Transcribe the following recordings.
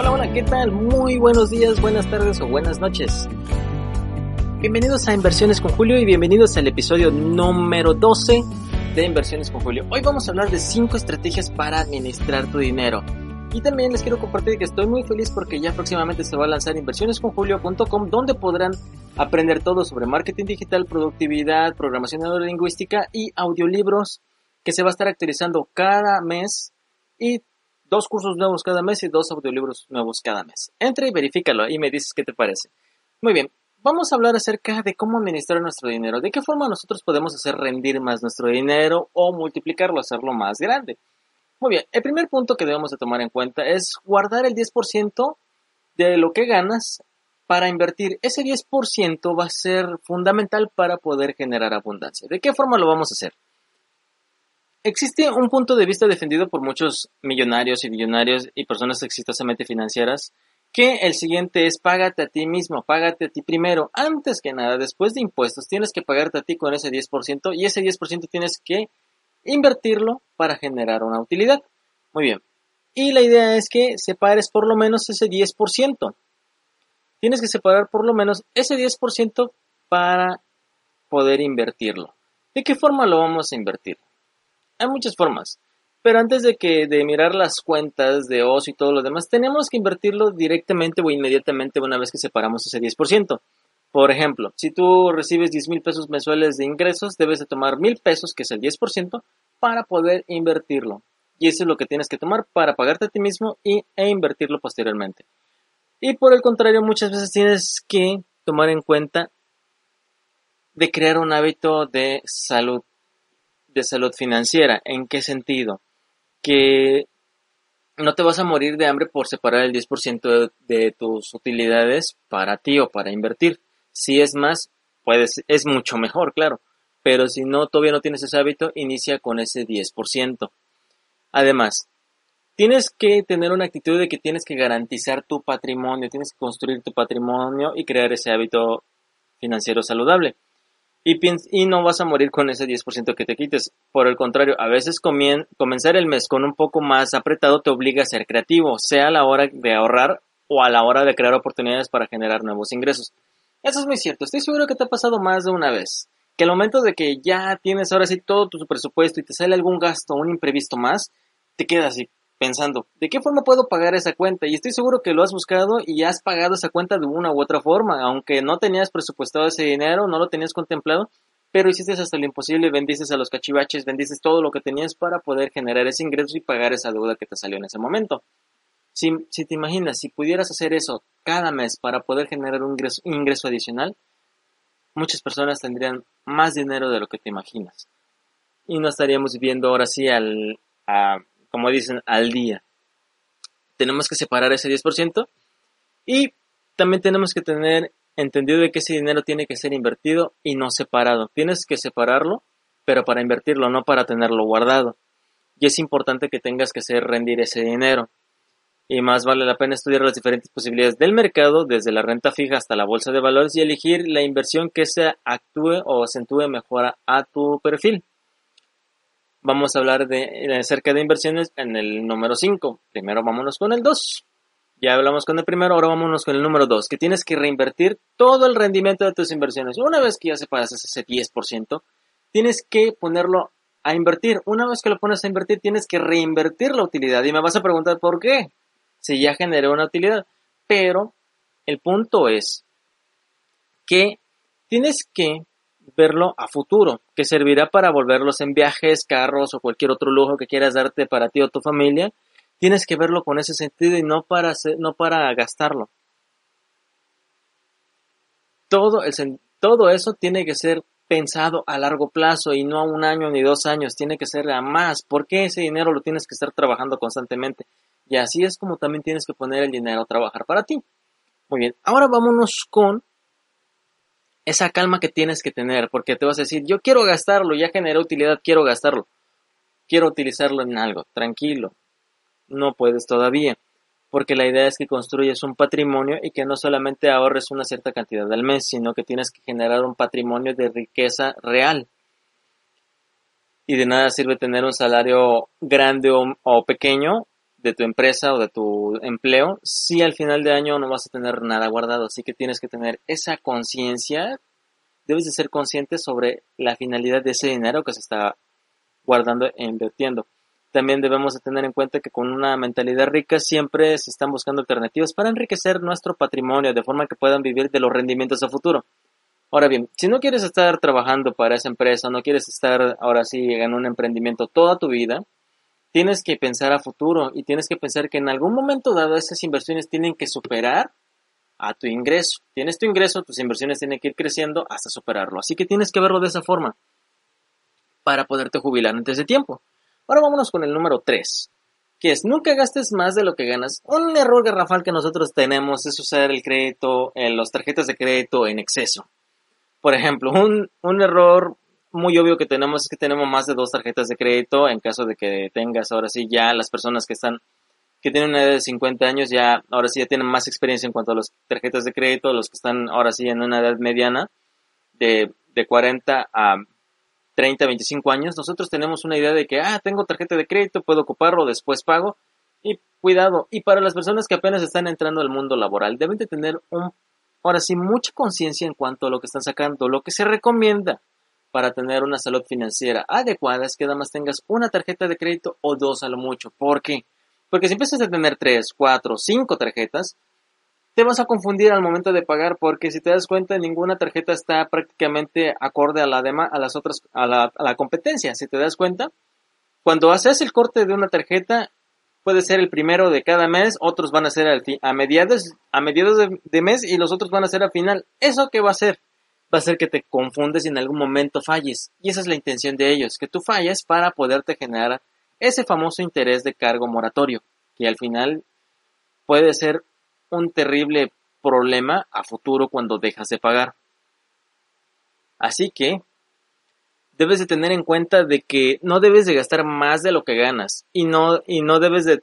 Hola, hola, ¿qué tal? Muy buenos días, buenas tardes o buenas noches. Bienvenidos a Inversiones con Julio y bienvenidos al episodio número 12 de Inversiones con Julio. Hoy vamos a hablar de 5 estrategias para administrar tu dinero. Y también les quiero compartir que estoy muy feliz porque ya próximamente se va a lanzar inversionesconjulio.com donde podrán aprender todo sobre marketing digital, productividad, programación neurolingüística y audiolibros que se va a estar actualizando cada mes y dos cursos nuevos cada mes y dos audiolibros nuevos cada mes. Entra y verifícalo y me dices qué te parece. Muy bien, vamos a hablar acerca de cómo administrar nuestro dinero, de qué forma nosotros podemos hacer rendir más nuestro dinero o multiplicarlo, hacerlo más grande. Muy bien, el primer punto que debemos de tomar en cuenta es guardar el 10% de lo que ganas para invertir. Ese 10% va a ser fundamental para poder generar abundancia. ¿De qué forma lo vamos a hacer? Existe un punto de vista defendido por muchos millonarios y billonarios y personas exitosamente financieras que el siguiente es págate a ti mismo, págate a ti primero, antes que nada, después de impuestos, tienes que pagarte a ti con ese 10% y ese 10% tienes que invertirlo para generar una utilidad. Muy bien. Y la idea es que separes por lo menos ese 10%. Tienes que separar por lo menos ese 10% para poder invertirlo. ¿De qué forma lo vamos a invertir? Hay muchas formas. Pero antes de que de mirar las cuentas de OS y todo lo demás, tenemos que invertirlo directamente o inmediatamente una vez que separamos ese 10%. Por ejemplo, si tú recibes 10 mil pesos mensuales de ingresos, debes de tomar mil pesos, que es el 10%, para poder invertirlo. Y eso es lo que tienes que tomar para pagarte a ti mismo y, e invertirlo posteriormente. Y por el contrario, muchas veces tienes que tomar en cuenta de crear un hábito de salud de salud financiera. ¿En qué sentido? Que no te vas a morir de hambre por separar el 10% de, tus utilidades para ti o para invertir. Si es más, puedes, es mucho mejor, claro. Pero si no, todavía no tienes ese hábito, inicia con ese 10%. Además, tienes que tener una actitud de que tienes que garantizar tu patrimonio, tienes que construir tu patrimonio y crear ese hábito financiero saludable y, y no vas a morir con ese 10% que te quites. Por el contrario, a veces comenzar el mes con un poco más apretado te obliga a ser creativo, sea a la hora de ahorrar o a la hora de crear oportunidades para generar nuevos ingresos. Eso es muy cierto, estoy seguro que te ha pasado más de una vez. Que al momento de que ya tienes ahora sí todo tu presupuesto y te sale algún gasto, un imprevisto más, te quedas así, pensando, ¿de qué forma puedo pagar esa cuenta? Y estoy seguro que lo has buscado y has pagado esa cuenta de una u otra forma, aunque no tenías presupuestado ese dinero, no lo tenías contemplado, pero hiciste hasta lo imposible, bendices a los cachivaches, bendices todo lo que tenías para poder generar ese ingreso y pagar esa deuda que te salió en ese momento. Si, si te imaginas, si pudieras hacer eso cada mes para poder generar un ingreso, un ingreso adicional, muchas personas tendrían más dinero de lo que te imaginas. Y no estaríamos viviendo ahora sí al, a, como dicen, al día. Tenemos que separar ese 10% y también tenemos que tener entendido de que ese dinero tiene que ser invertido y no separado. Tienes que separarlo, pero para invertirlo, no para tenerlo guardado. Y es importante que tengas que hacer rendir ese dinero. Y más vale la pena estudiar las diferentes posibilidades del mercado, desde la renta fija hasta la bolsa de valores, y elegir la inversión que se actúe o acentúe mejor a tu perfil vamos a hablar de, acerca de inversiones en el número 5. Primero vámonos con el 2. Ya hablamos con el primero, ahora vámonos con el número 2, que tienes que reinvertir todo el rendimiento de tus inversiones. Una vez que ya separas ese 10%, tienes que ponerlo a invertir. Una vez que lo pones a invertir, tienes que reinvertir la utilidad. Y me vas a preguntar por qué. Si ya generó una utilidad. Pero el punto es que tienes que verlo a futuro, que servirá para volverlos en viajes, carros o cualquier otro lujo que quieras darte para ti o tu familia. Tienes que verlo con ese sentido y no para, no para gastarlo. Todo, el, todo eso tiene que ser pensado a largo plazo y no a un año ni dos años, tiene que ser a más, porque ese dinero lo tienes que estar trabajando constantemente. Y así es como también tienes que poner el dinero a trabajar para ti. Muy bien, ahora vámonos con esa calma que tienes que tener, porque te vas a decir, yo quiero gastarlo, ya generé utilidad, quiero gastarlo, quiero utilizarlo en algo, tranquilo, no puedes todavía, porque la idea es que construyes un patrimonio y que no solamente ahorres una cierta cantidad al mes, sino que tienes que generar un patrimonio de riqueza real. Y de nada sirve tener un salario grande o, o pequeño de tu empresa o de tu empleo si al final de año no vas a tener nada guardado. Así que tienes que tener esa conciencia, debes de ser consciente sobre la finalidad de ese dinero que se está guardando e invirtiendo. También debemos de tener en cuenta que con una mentalidad rica siempre se están buscando alternativas para enriquecer nuestro patrimonio de forma que puedan vivir de los rendimientos a futuro. Ahora bien, si no quieres estar trabajando para esa empresa, no quieres estar ahora sí en un emprendimiento toda tu vida, tienes que pensar a futuro y tienes que pensar que en algún momento dado esas inversiones tienen que superar a tu ingreso. Tienes tu ingreso, tus inversiones tienen que ir creciendo hasta superarlo. Así que tienes que verlo de esa forma para poderte jubilar antes de tiempo. Ahora vámonos con el número 3, que es nunca gastes más de lo que ganas. Un error garrafal que nosotros tenemos es usar el crédito, en las tarjetas de crédito en exceso. Por ejemplo, un, un error muy obvio que tenemos es que tenemos más de dos tarjetas de crédito en caso de que tengas ahora sí ya las personas que están que tienen una edad de 50 años ya ahora sí ya tienen más experiencia en cuanto a las tarjetas de crédito, los que están ahora sí en una edad mediana de, de 40 a 30, 25 años, nosotros tenemos una idea de que, ah, tengo tarjeta de crédito, puedo ocuparlo, después pago. Y cuidado, y para las personas que apenas están entrando al mundo laboral, deben de tener un, ahora sí, mucha conciencia en cuanto a lo que están sacando. Lo que se recomienda para tener una salud financiera adecuada es que nada más tengas una tarjeta de crédito o dos a lo mucho. ¿Por qué? Porque si empiezas a tener tres, cuatro, cinco tarjetas, te vas a confundir al momento de pagar porque si te das cuenta ninguna tarjeta está prácticamente acorde a la a las otras a la, a la competencia si te das cuenta cuando haces el corte de una tarjeta puede ser el primero de cada mes otros van a ser al a mediados a mediados de, mes y los otros van a ser al final eso qué va a hacer va a ser que te confundes y en algún momento falles y esa es la intención de ellos que tú falles para poderte generar ese famoso interés de cargo moratorio que al final puede ser un terrible problema a futuro cuando dejas de pagar. Así que debes de tener en cuenta de que no debes de gastar más de lo que ganas y no, y no debes de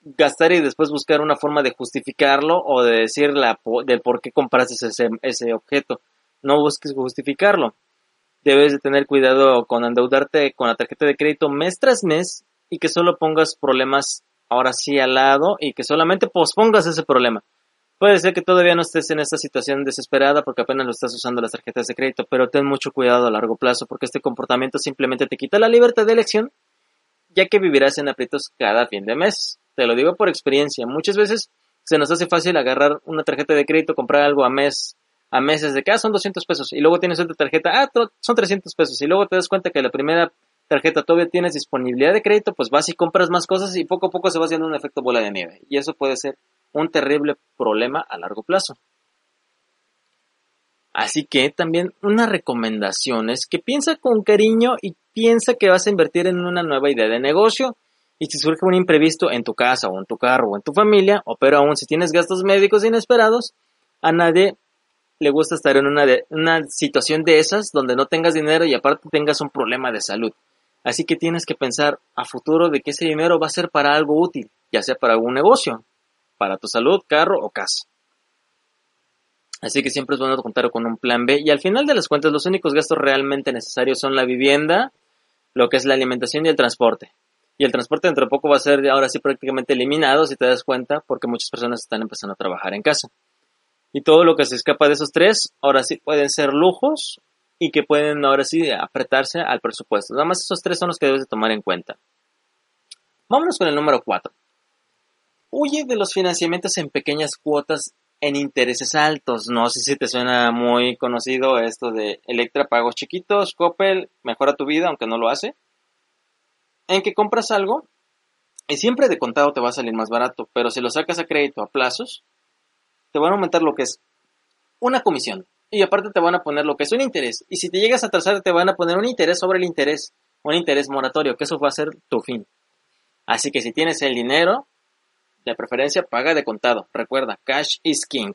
gastar y después buscar una forma de justificarlo o de decir la, por qué compraste ese, ese objeto. No busques justificarlo. Debes de tener cuidado con endeudarte con la tarjeta de crédito mes tras mes y que solo pongas problemas ahora sí al lado y que solamente pospongas ese problema. Puede ser que todavía no estés en esta situación desesperada porque apenas lo estás usando las tarjetas de crédito, pero ten mucho cuidado a largo plazo porque este comportamiento simplemente te quita la libertad de elección, ya que vivirás en aprietos cada fin de mes. Te lo digo por experiencia. Muchas veces se nos hace fácil agarrar una tarjeta de crédito, comprar algo a mes, a meses de que ah, son 200 pesos y luego tienes otra tarjeta, ah, son 300 pesos y luego te das cuenta que la primera tarjeta todavía tienes disponibilidad de crédito, pues vas y compras más cosas y poco a poco se va haciendo un efecto bola de nieve. Y eso puede ser un terrible problema a largo plazo. Así que también una recomendación es que piensa con cariño y piensa que vas a invertir en una nueva idea de negocio. Y si surge un imprevisto en tu casa o en tu carro o en tu familia, o pero aún si tienes gastos médicos inesperados, a nadie le gusta estar en una, una situación de esas donde no tengas dinero y aparte tengas un problema de salud. Así que tienes que pensar a futuro de que ese dinero va a ser para algo útil, ya sea para algún negocio, para tu salud, carro o casa. Así que siempre es bueno contar con un plan B y al final de las cuentas los únicos gastos realmente necesarios son la vivienda, lo que es la alimentación y el transporte. Y el transporte dentro de poco va a ser ahora sí prácticamente eliminado si te das cuenta porque muchas personas están empezando a trabajar en casa. Y todo lo que se escapa de esos tres ahora sí pueden ser lujos y que pueden ahora sí apretarse al presupuesto. Nada más esos tres son los que debes de tomar en cuenta. Vámonos con el número 4. Huye de los financiamientos en pequeñas cuotas en intereses altos. No sé si te suena muy conocido esto de Electra pagos chiquitos, Coppel mejora tu vida aunque no lo hace. En que compras algo y siempre de contado te va a salir más barato, pero si lo sacas a crédito a plazos, te van a aumentar lo que es una comisión y aparte te van a poner lo que es un interés. Y si te llegas a atrasar, te van a poner un interés sobre el interés, un interés moratorio, que eso va a ser tu fin. Así que si tienes el dinero, de preferencia paga de contado. Recuerda, cash is king.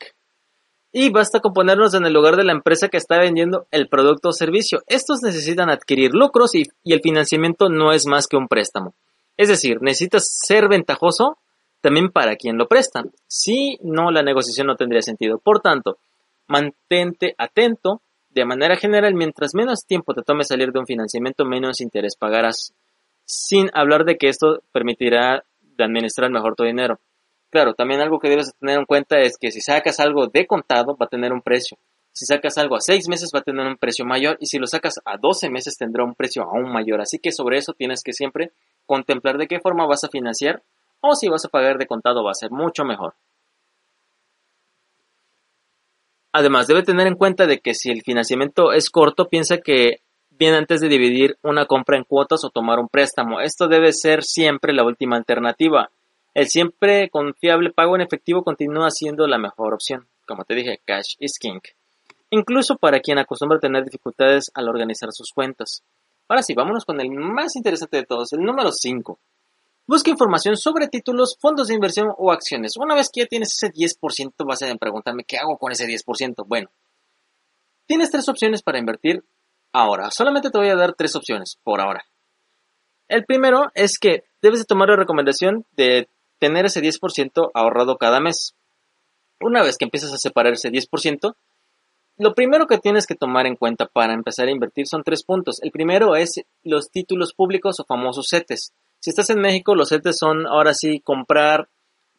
Y basta con ponernos en el lugar de la empresa que está vendiendo el producto o servicio. Estos necesitan adquirir lucros y, y el financiamiento no es más que un préstamo. Es decir, necesitas ser ventajoso también para quien lo presta. Si no, la negociación no tendría sentido. Por tanto, mantente atento. De manera general, mientras menos tiempo te tome salir de un financiamiento, menos interés pagarás. Sin hablar de que esto permitirá administrar mejor tu dinero. Claro, también algo que debes tener en cuenta es que si sacas algo de contado va a tener un precio. Si sacas algo a 6 meses va a tener un precio mayor y si lo sacas a 12 meses tendrá un precio aún mayor. Así que sobre eso tienes que siempre contemplar de qué forma vas a financiar o si vas a pagar de contado va a ser mucho mejor. Además, debe tener en cuenta de que si el financiamiento es corto, piensa que bien antes de dividir una compra en cuotas o tomar un préstamo. Esto debe ser siempre la última alternativa. El siempre confiable pago en efectivo continúa siendo la mejor opción. Como te dije, cash is king. Incluso para quien acostumbra tener dificultades al organizar sus cuentas. Ahora sí, vámonos con el más interesante de todos, el número 5. Busca información sobre títulos, fondos de inversión o acciones. Una vez que ya tienes ese 10%, vas a preguntarme qué hago con ese 10%. Bueno, tienes tres opciones para invertir ahora. Solamente te voy a dar tres opciones por ahora. El primero es que debes de tomar la recomendación de tener ese 10% ahorrado cada mes. Una vez que empiezas a separar ese 10%, lo primero que tienes que tomar en cuenta para empezar a invertir son tres puntos. El primero es los títulos públicos o famosos CETES. Si estás en México, los CETES son ahora sí comprar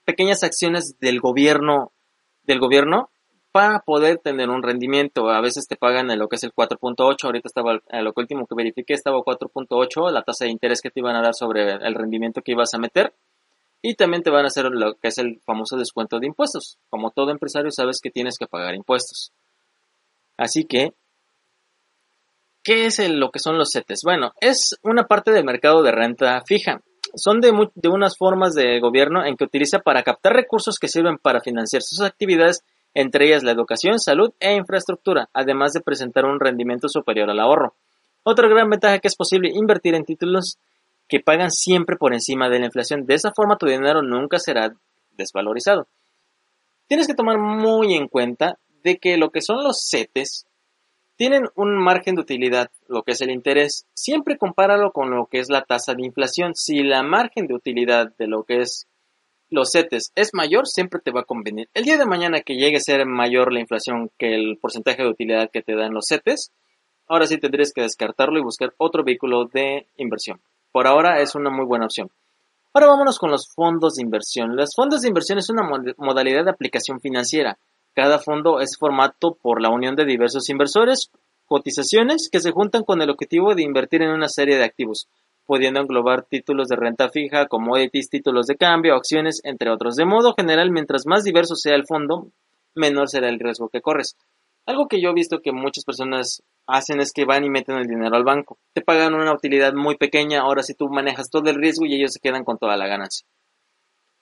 pequeñas acciones del gobierno, del gobierno para poder tener un rendimiento. A veces te pagan en lo que es el 4.8, ahorita estaba, lo último que verifiqué estaba 4.8, la tasa de interés que te iban a dar sobre el rendimiento que ibas a meter. Y también te van a hacer lo que es el famoso descuento de impuestos. Como todo empresario sabes que tienes que pagar impuestos. Así que, ¿qué es lo que son los CETES? Bueno, es una parte del mercado de renta fija. Son de, de unas formas de gobierno en que utiliza para captar recursos que sirven para financiar sus actividades, entre ellas la educación, salud e infraestructura, además de presentar un rendimiento superior al ahorro. Otra gran ventaja que es posible invertir en títulos que pagan siempre por encima de la inflación. De esa forma tu dinero nunca será desvalorizado. Tienes que tomar muy en cuenta de que lo que son los CETES tienen un margen de utilidad, lo que es el interés. Siempre compáralo con lo que es la tasa de inflación. Si la margen de utilidad de lo que es los CETES es mayor, siempre te va a convenir. El día de mañana que llegue a ser mayor la inflación que el porcentaje de utilidad que te dan los CETES, ahora sí tendrías que descartarlo y buscar otro vehículo de inversión. Por ahora es una muy buena opción. Ahora vámonos con los fondos de inversión. Los fondos de inversión es una modalidad de aplicación financiera. Cada fondo es formado por la unión de diversos inversores, cotizaciones que se juntan con el objetivo de invertir en una serie de activos, pudiendo englobar títulos de renta fija, commodities, títulos de cambio, acciones, entre otros. De modo general, mientras más diverso sea el fondo, menor será el riesgo que corres. Algo que yo he visto que muchas personas hacen es que van y meten el dinero al banco. Te pagan una utilidad muy pequeña, ahora si tú manejas todo el riesgo y ellos se quedan con toda la ganancia.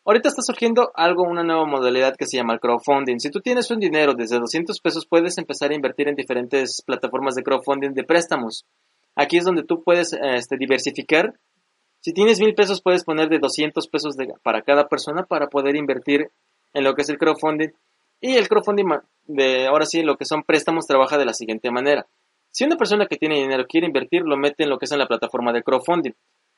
Ahorita está surgiendo algo, una nueva modalidad que se llama el crowdfunding. Si tú tienes un dinero desde 200 pesos, puedes empezar a invertir en diferentes plataformas de crowdfunding de préstamos. Aquí es donde tú puedes este, diversificar. Si tienes mil pesos, puedes poner de 200 pesos para cada persona para poder invertir en lo que es el crowdfunding y el crowdfunding de ahora sí lo que son préstamos trabaja de la siguiente manera. Si una persona que tiene dinero quiere invertir, lo mete en lo que es en la plataforma de crowdfunding.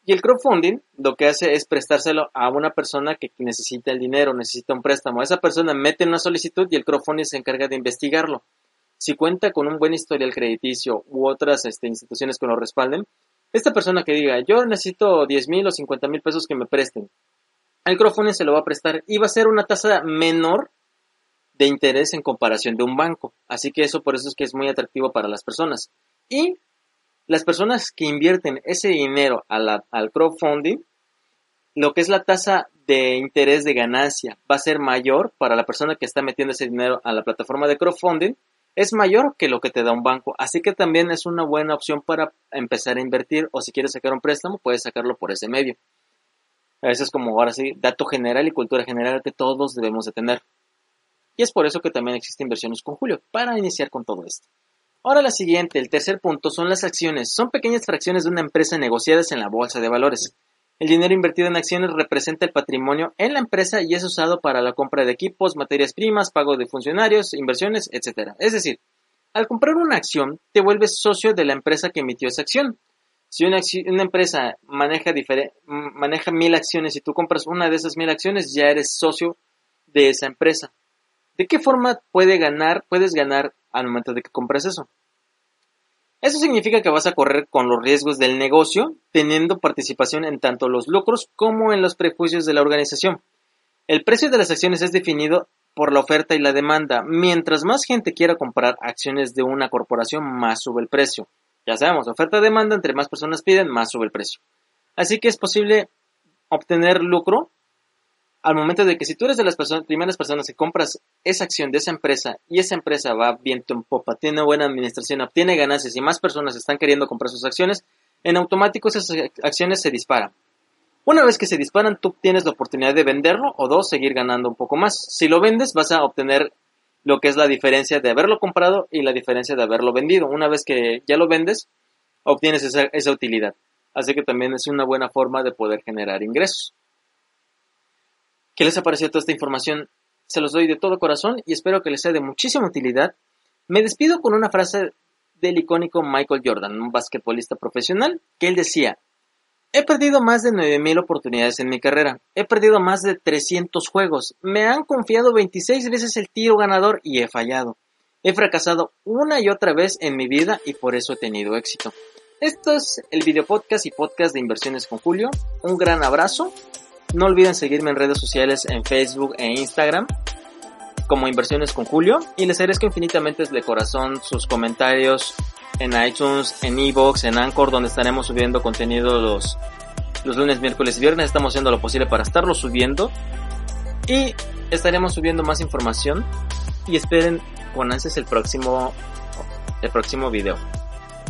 Y el crowdfunding lo que hace es prestárselo a una persona que necesita el dinero, necesita un préstamo. Esa persona mete una solicitud y el crowdfunding se encarga de investigarlo. Si cuenta con un buen historial crediticio u otras este, instituciones que lo respalden, esta persona que diga, yo necesito 10 mil o 50 mil pesos que me presten, el crowdfunding se lo va a prestar y va a ser una tasa menor de interés en comparación de un banco. Así que eso por eso es que es muy atractivo para las personas. Y las personas que invierten ese dinero al crowdfunding, lo que es la tasa de interés de ganancia va a ser mayor para la persona que está metiendo ese dinero a la plataforma de crowdfunding, es mayor que lo que te da un banco. Así que también es una buena opción para empezar a invertir o si quieres sacar un préstamo, puedes sacarlo por ese medio. Eso es como ahora sí, dato general y cultura general que todos debemos de tener. Y es por eso que también existe inversiones con Julio, para iniciar con todo esto. Ahora la siguiente, el tercer punto, son las acciones. Son pequeñas fracciones de una empresa negociadas en la bolsa de valores. El dinero invertido en acciones representa el patrimonio en la empresa y es usado para la compra de equipos, materias primas, pago de funcionarios, inversiones, etc. Es decir, al comprar una acción, te vuelves socio de la empresa que emitió esa acción. Si una, empresa maneja, maneja mil acciones y tú compras una de esas mil acciones, ya eres socio de esa empresa. ¿De qué forma puede ganar, puedes ganar al momento de que compras eso? Eso significa que vas a correr con los riesgos del negocio, teniendo participación en tanto los lucros como en los prejuicios de la organización. El precio de las acciones es definido por la oferta y la demanda. Mientras más gente quiera comprar acciones de una corporación, más sube el precio. Ya sabemos, oferta-demanda, entre más personas piden, más sube el precio. Así que es posible obtener lucro al momento de que si tú eres de las primeras personas que compras esa acción de esa empresa y esa empresa va viento en popa, tiene buena administración, obtiene ganancias y más personas están queriendo comprar sus acciones, en automático esas acciones se disparan. Una vez que se disparan, tú tienes la oportunidad de venderlo o dos, seguir ganando un poco más. Si lo vendes, vas a obtener lo que es la diferencia de haberlo comprado y la diferencia de haberlo vendido. Una vez que ya lo vendes, obtienes esa, esa utilidad. Así que también es una buena forma de poder generar ingresos. ¿Qué les ha toda esta información? Se los doy de todo corazón y espero que les sea de muchísima utilidad. Me despido con una frase del icónico Michael Jordan, un basquetbolista profesional, que él decía, He perdido más de 9.000 oportunidades en mi carrera. He perdido más de 300 juegos. Me han confiado 26 veces el tiro ganador y he fallado. He fracasado una y otra vez en mi vida y por eso he tenido éxito. Esto es el video podcast y podcast de inversiones con Julio. Un gran abrazo no olviden seguirme en redes sociales en Facebook e Instagram como Inversiones con Julio y les agradezco infinitamente de corazón sus comentarios en iTunes, en Evox, en Anchor donde estaremos subiendo contenido los, los lunes, miércoles y viernes. Estamos haciendo lo posible para estarlo subiendo y estaremos subiendo más información y esperen con ansias el próximo el próximo video.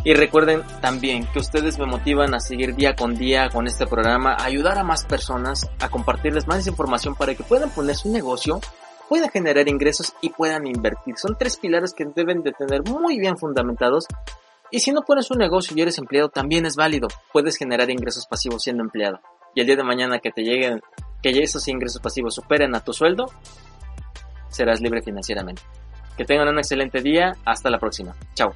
Y recuerden también que ustedes me motivan a seguir día con día con este programa, a ayudar a más personas, a compartirles más información para que puedan poner su negocio, puedan generar ingresos y puedan invertir. Son tres pilares que deben de tener muy bien fundamentados. Y si no pones un negocio y eres empleado, también es válido. Puedes generar ingresos pasivos siendo empleado. Y el día de mañana que te lleguen, que esos ingresos pasivos superen a tu sueldo, serás libre financieramente. Que tengan un excelente día. Hasta la próxima. Chao.